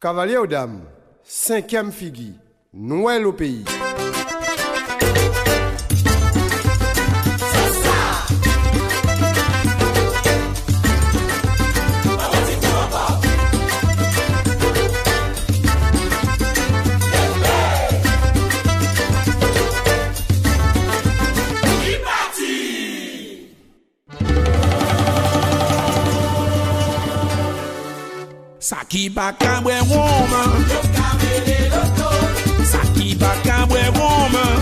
Cavalier aux dames, cinquième figue, Noël au pays. Saki baka mwen wouman Yo kamele loto Saki baka mwen wouman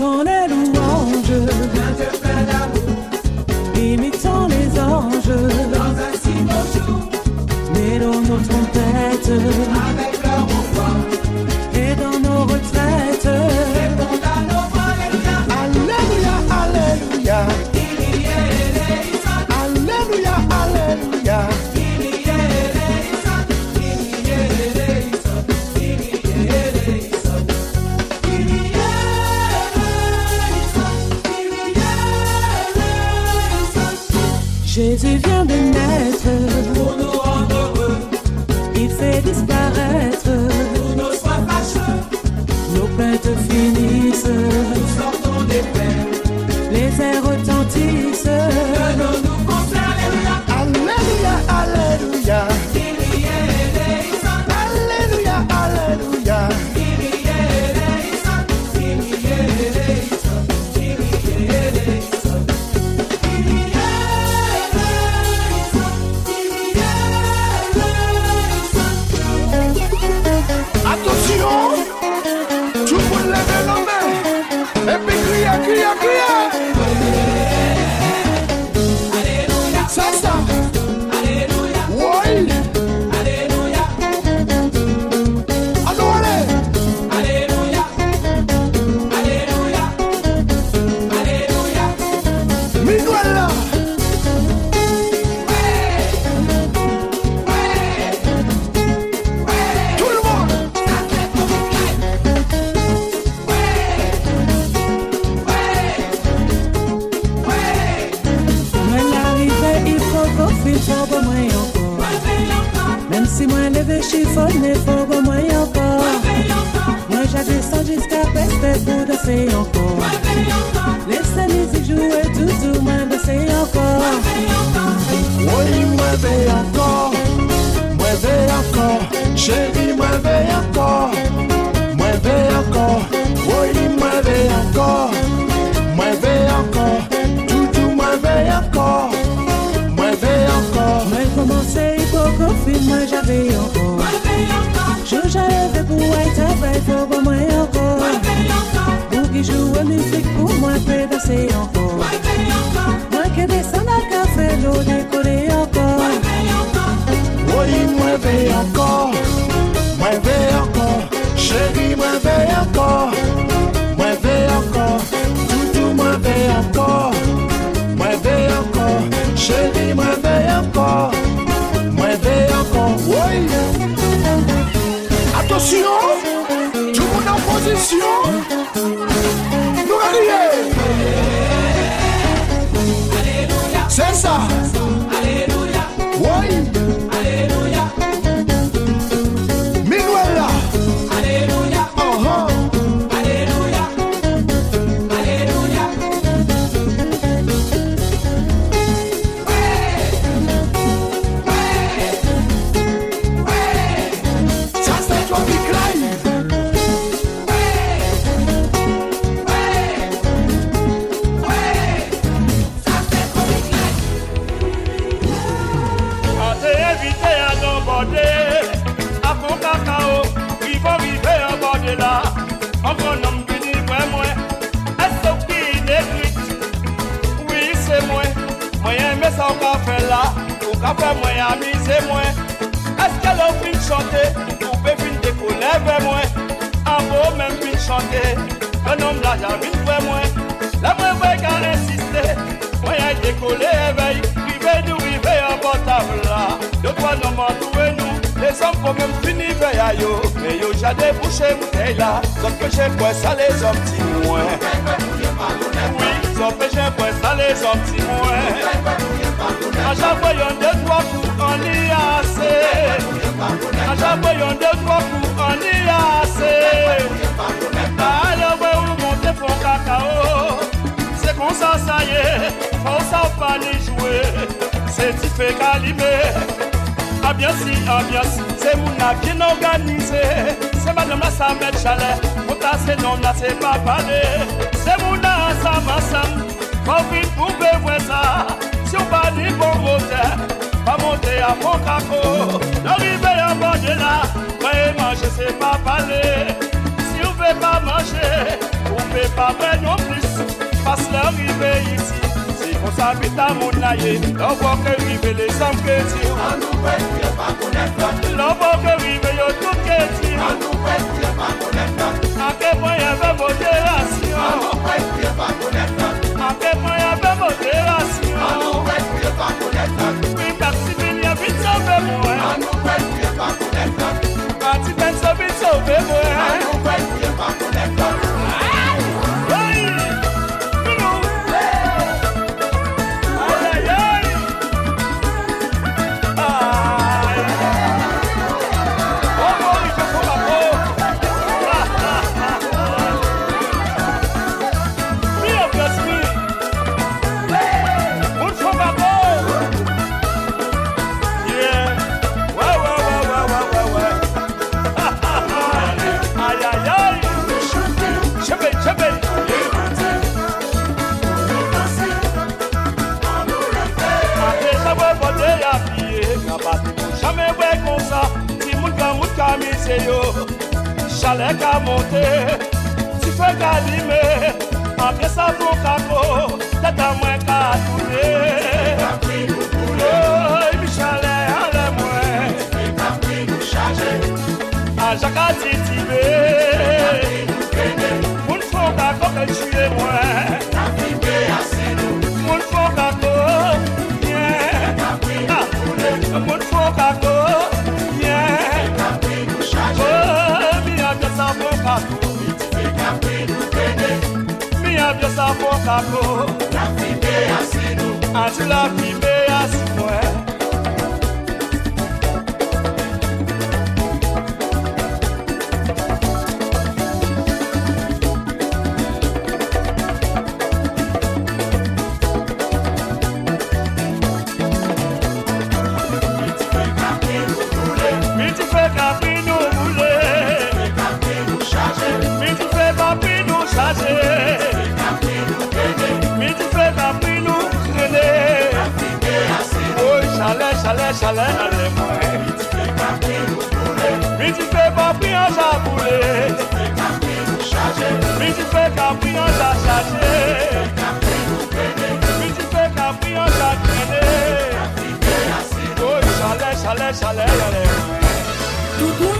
on Les airs retentissent. Encore, chérie, moi vais encore, moi vais encore, oui, moi vais encore, moi vais encore, tout, tout, moi vais encore, moi vais encore. Moi commencé pour film, moi j'avais encore. Je j'avais pour être vrai, faut pour moi encore. Pour qui joue la musique pour moi, peut danser encore. Moi qui descends dans le café, l'eau décoller encore. Oui, moi vais encore, moi vais Ele mantém a porta. Fe mwen amise mwen Eske lo fin chante Ou pe fin dekole ve mwen An nom la javin ve mwen La mwen ve ka insiste Mwen ay dekole evey Rive nou rive an potable la Yo mandouwe nou Les hommes faut même fini veille yo Mais yo bouché bouteille là. Sauf que j'ai quoi ça les hommes ti moins Oui, sauf que j'ai quoi ça les hommes ti moins À chaque y'en deux trois coups on y a assez À chaque fois y'en deux trois coups on y a assez Alors ouais où monter font cacao C'est comme ça ça y est. Faut ça ni jouer. C'est tu fais calimer Ambiance, ambiance, c'est mon qui organisé. C'est madame la Samet Chalet, pour ta c'est non là c'est pas parler. C'est mon ensemble ensemble, quand vite pour ça. Si on pas dit bon moteur, pas monter à mon caco. L'arrivée à bord de là, ouais manger c'est pas parler. Si pas on peut pas faire non plus. Parce l'arrivée ici. Si on s'habite à mon aïe, on voit que vivent les hommes que tu L'on voit que vivent yo tout que tu À quel point il y avait modération ka mise yo Chale ka monte Ti fe ka lime Apye sa pou kako Tata mwen láfọkàkọ. láfi gbé àsìnú. àti láfi gbé àsìnú ẹ. ṣàlẹ̀ ṣàlẹ̀ lálẹ́ mọ́ ẹ. mi ti fẹ́ bọ́ pín ọ̀sà àbúlé. mi ti fẹ́ kà pín ọ̀sà ṣàṣe. mi ti fẹ́ kà pín ọ̀sà tẹ̀lé. ó ṣàlẹ̀ ṣàlẹ̀ ṣàlẹ̀ lálẹ́ mọ́.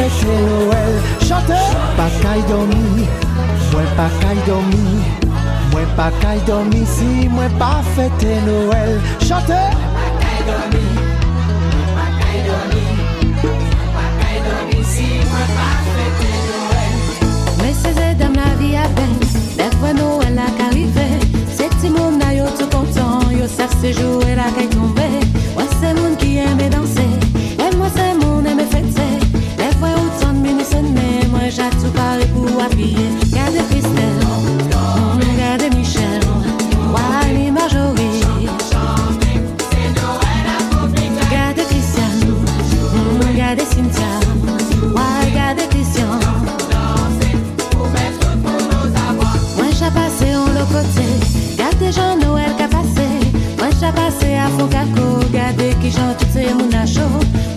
peche wèl Chante. Pakay domi Mwen pakay domi Mwen pakay domi si mwen pa fete Noël. Chante. Pakay domi Mwen pakay domi Mwen pakay domi si mwen pa fete Noël. Mwen seze dam la vi apen Dèk wè Noël ak arrive Se ti moun na yo tout kontan Yo saf se jowe la kay tombe. Mwen se moun ki eme danse Mwen se moun eme jato para o api Cadê Cristel? Cadê Michel? Voilà les Marjorie Cadê Christian? Cadê Cynthia? Cadê Christian? Moi j'ai passé en l'autre côté Cadê Jean-Noël qui Moi j'ai passé à Focaco Cadê qui chante c'est mon achot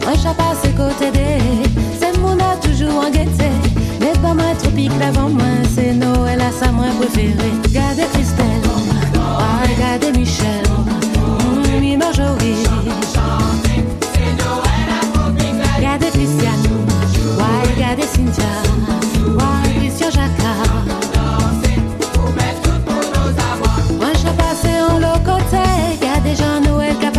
Moi j'ai passé côté des C'est mon a toujours en gaieté c'est Noël à sa moi préférée. Regardez Christelle, ah, regardez Michel, mm, mi Marjorie. Regardez Christiane, ouais, regardez Cynthia, ouais, Christian Jacquard. Moi j'ai passé en l'autre côté, y'a des gens Noël qui a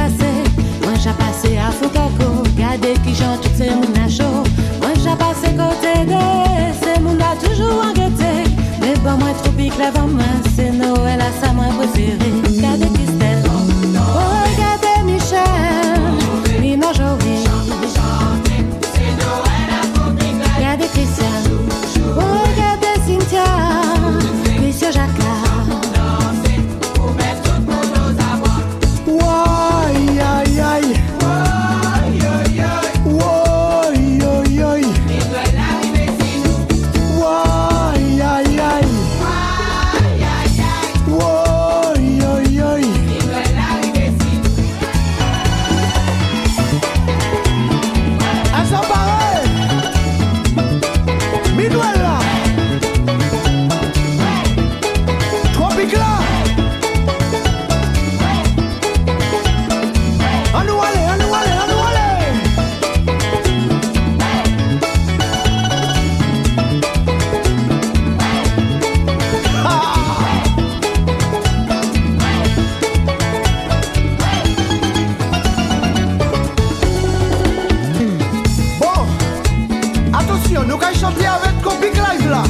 Atensyon, nou kay chante avèk Kopik Live la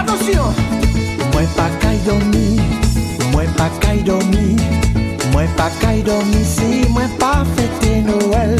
Atensyon Mwen pa kay domi Mwen pa kay domi Mwen pa kay domi Si mwen pa fete Noel